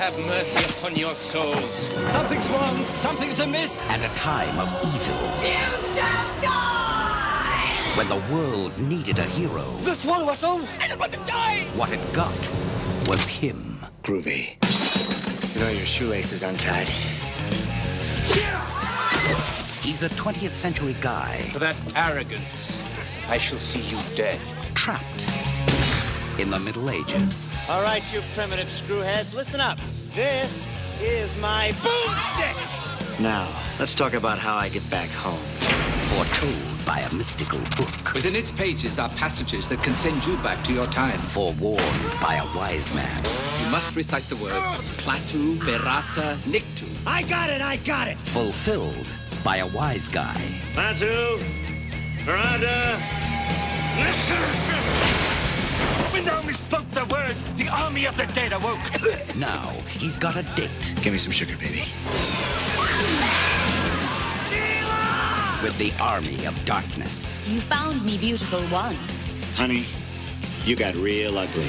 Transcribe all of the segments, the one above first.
May God have mercy upon your souls. Something's wrong. Something's amiss. And a time of evil. You shall die! When the world needed a hero. This one was souls. I don't want to die! What it got was him. Groovy. You know your shoelace is untied. He's a 20th century guy. For that arrogance, I shall see you dead. Trapped in the Middle Ages. All right, you primitive screwheads, listen up. This is my boomstick! Now, let's talk about how I get back home. Foretold by a mystical book. Within its pages are passages that can send you back to your time. Forewarned by a wise man. You must recite the words Klaatu, Berata, Nictu. I got it, I got it! Fulfilled by a wise guy. Klaatu, Barada, When thou misspoke the words, the army of the dead awoke. Now he's got a date Give me some sugar, baby. with the army of darkness. You found me beautiful once. Honey, you got real ugly.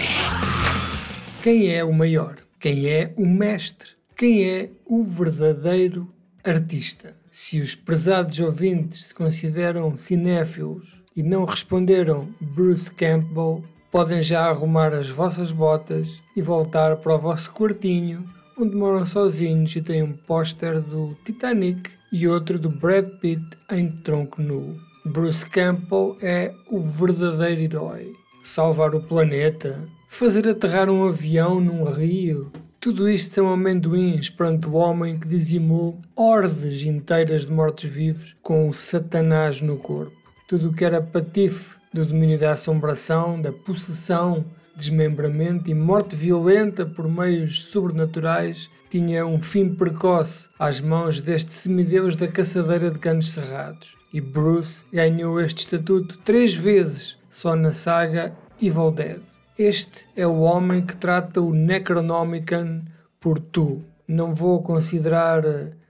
Quem é o maior? Quem é o mestre? Quem é o verdadeiro artista? Se os prezados ouvintes se consideram cinéfilos e não responderam Bruce Campbell, podem já arrumar as vossas botas e voltar para o vosso quartinho, onde moram sozinhos e têm um póster do Titanic e outro do Brad Pitt em tronco nu. Bruce Campbell é o verdadeiro herói. Salvar o planeta, fazer aterrar um avião num rio. Tudo isto são amendoins perante o homem que dizimou hordes inteiras de mortos-vivos com o Satanás no corpo. Tudo o que era patife do domínio da assombração, da possessão, desmembramento e morte violenta por meios sobrenaturais tinha um fim precoce às mãos deste semideus da caçadeira de canos cerrados. E Bruce ganhou este estatuto três vezes só na saga Evil Dead. Este é o homem que trata o Necronomicon por tu. Não vou considerar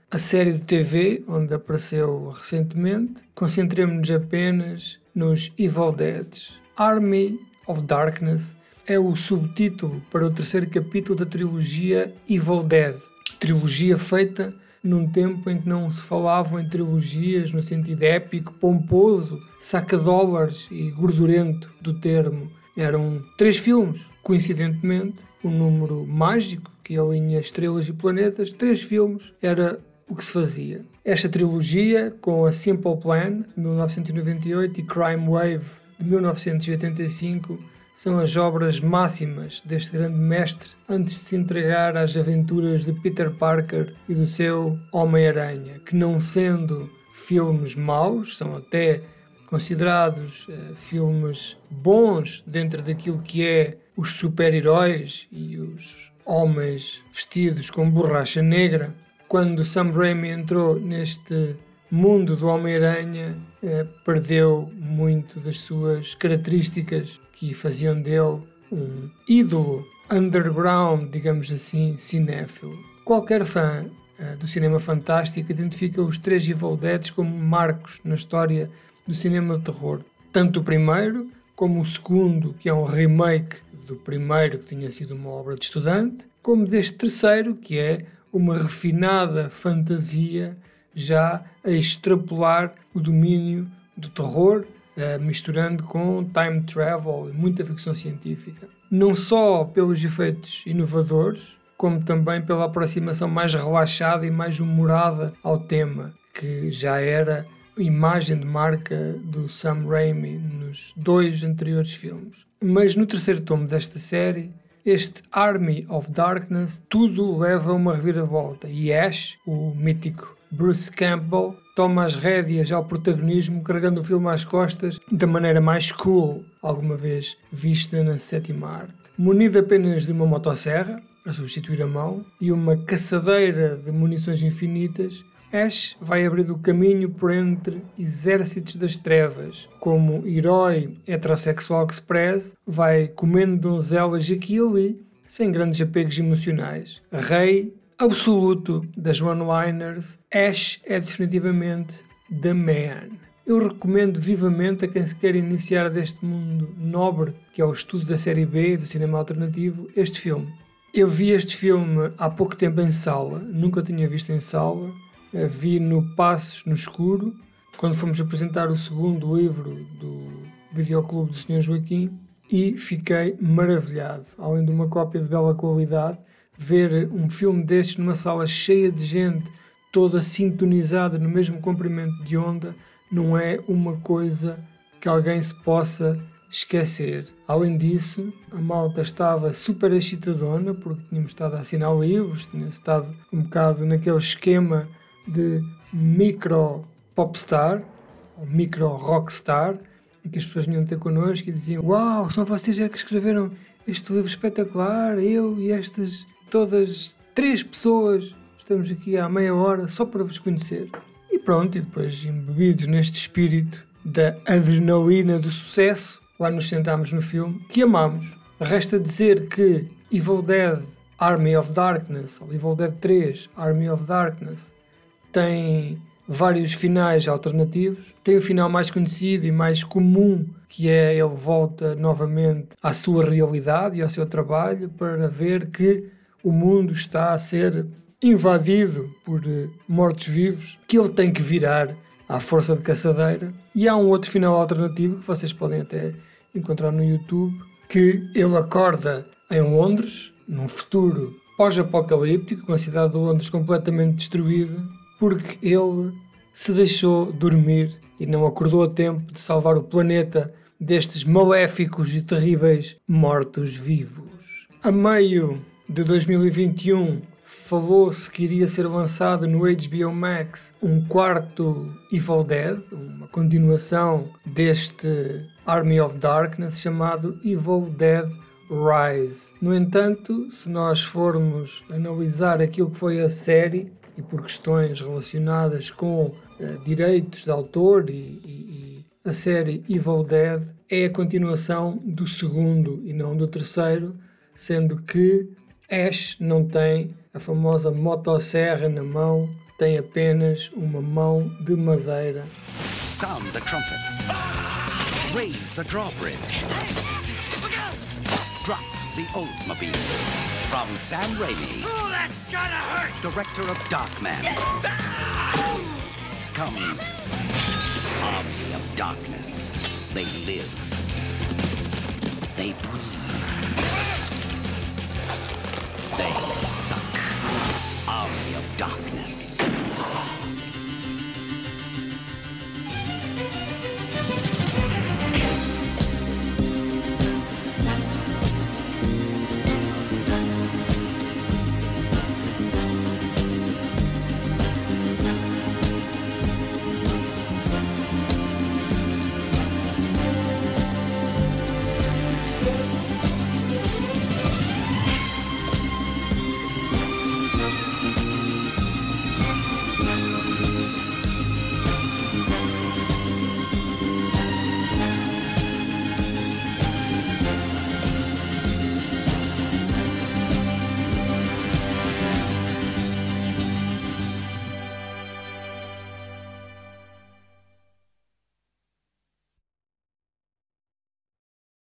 a série de TV onde apareceu recentemente. Concentremos-nos apenas nos Evil Deads. Army of Darkness é o subtítulo para o terceiro capítulo da trilogia Evil Dead. Trilogia feita num tempo em que não se falavam em trilogias no sentido épico, pomposo, saca-dólares e gordurento do termo. Eram três filmes, coincidentemente, o um número mágico que alinha estrelas e planetas, três filmes, era o que se fazia. Esta trilogia, com a Simple Plan, de 1998, e Crime Wave, de 1985, são as obras máximas deste grande mestre antes de se entregar às aventuras de Peter Parker e do seu Homem-Aranha, que não sendo filmes maus, são até considerados uh, filmes bons dentro daquilo que é os super-heróis e os homens vestidos com borracha negra. Quando Sam Raimi entrou neste mundo do Homem-Aranha, eh, perdeu muito das suas características que faziam dele um ídolo underground, digamos assim, cinéfilo. Qualquer fã eh, do cinema fantástico identifica os três Evil Deads como marcos na história do cinema de terror. Tanto o primeiro como o segundo, que é um remake do primeiro, que tinha sido uma obra de estudante, como deste terceiro, que é uma refinada fantasia já a extrapolar o domínio do terror, eh, misturando com time travel e muita ficção científica. Não só pelos efeitos inovadores, como também pela aproximação mais relaxada e mais humorada ao tema, que já era imagem de marca do Sam Raimi nos dois anteriores filmes. Mas no terceiro tomo desta série, este Army of Darkness, tudo leva a uma reviravolta e Ash, o mítico Bruce Campbell, toma as rédeas ao protagonismo, carregando o filme às costas da maneira mais cool alguma vez vista na sétima arte. Munido apenas de uma motosserra, a substituir a mão, e uma caçadeira de munições infinitas, Ash vai abrindo caminho por entre exércitos das trevas. Como herói heterossexual que se vai comendo donzelas aqui e ali, sem grandes apegos emocionais. Rei absoluto das one-liners, Ash é definitivamente The Man. Eu recomendo vivamente a quem se quer iniciar deste mundo nobre, que é o estudo da série B do cinema alternativo, este filme. Eu vi este filme há pouco tempo em sala, nunca tinha visto em sala. Eh, Vi no Passos no Escuro, quando fomos apresentar o segundo livro do Videoclube do Sr. Joaquim, e fiquei maravilhado. Além de uma cópia de bela qualidade, ver um filme destes numa sala cheia de gente, toda sintonizada no mesmo comprimento de onda, não é uma coisa que alguém se possa esquecer. Além disso, a malta estava super excitadona porque tínhamos estado a assinar livros, tinha estado um bocado naquele esquema de micro popstar ou micro rockstar em que as pessoas vinham ter connosco e diziam Uau, são vocês é que escreveram este livro espetacular, eu e estas todas três pessoas estamos aqui há meia hora só para vos conhecer. E pronto, e depois embebidos neste espírito da adrenalina do sucesso, lá nos sentámos no filme, que amamos. Resta dizer que Evil Dead Army of Darkness, ou Evil Dead 3 Army of Darkness, tem vários finais alternativos. Tem o final mais conhecido e mais comum, que é ele volta novamente à sua realidade e ao seu trabalho para ver que o mundo está a ser invadido por eh, mortos-vivos, que ele tem que virar à força de caçadeira. E há um outro final alternativo que vocês podem até encontrar no YouTube, que ele acorda em Londres, num futuro pós-apocalíptico, com a cidade de Londres completamente destruída, porque ele se deixou dormir e não acordou a tempo de salvar o planeta destes maléficos e terríveis mortos-vivos. A meio de 2021, falou-se que iria ser lançado no HBO Max um quarto Evil Dead, uma continuação deste Army of Darkness chamado Evil Dead Rise. No entanto, se nós formos analisar aquilo que foi a série e por questões relacionadas com eh, direitos de autor e, e- e a série Evil Dead é a continuação do segundo e não do terceiro, sendo que Ash não tem a famosa motosserra na mão, tem apenas uma mão de madeira. Sound the trumpets. Raise the drawbridge. Drop the Oldsmobile. From Sam Raimi, Gotta hurt! director of Darkman, comes Army of Darkness. They live. They breathe. They suck. Army of Darkness.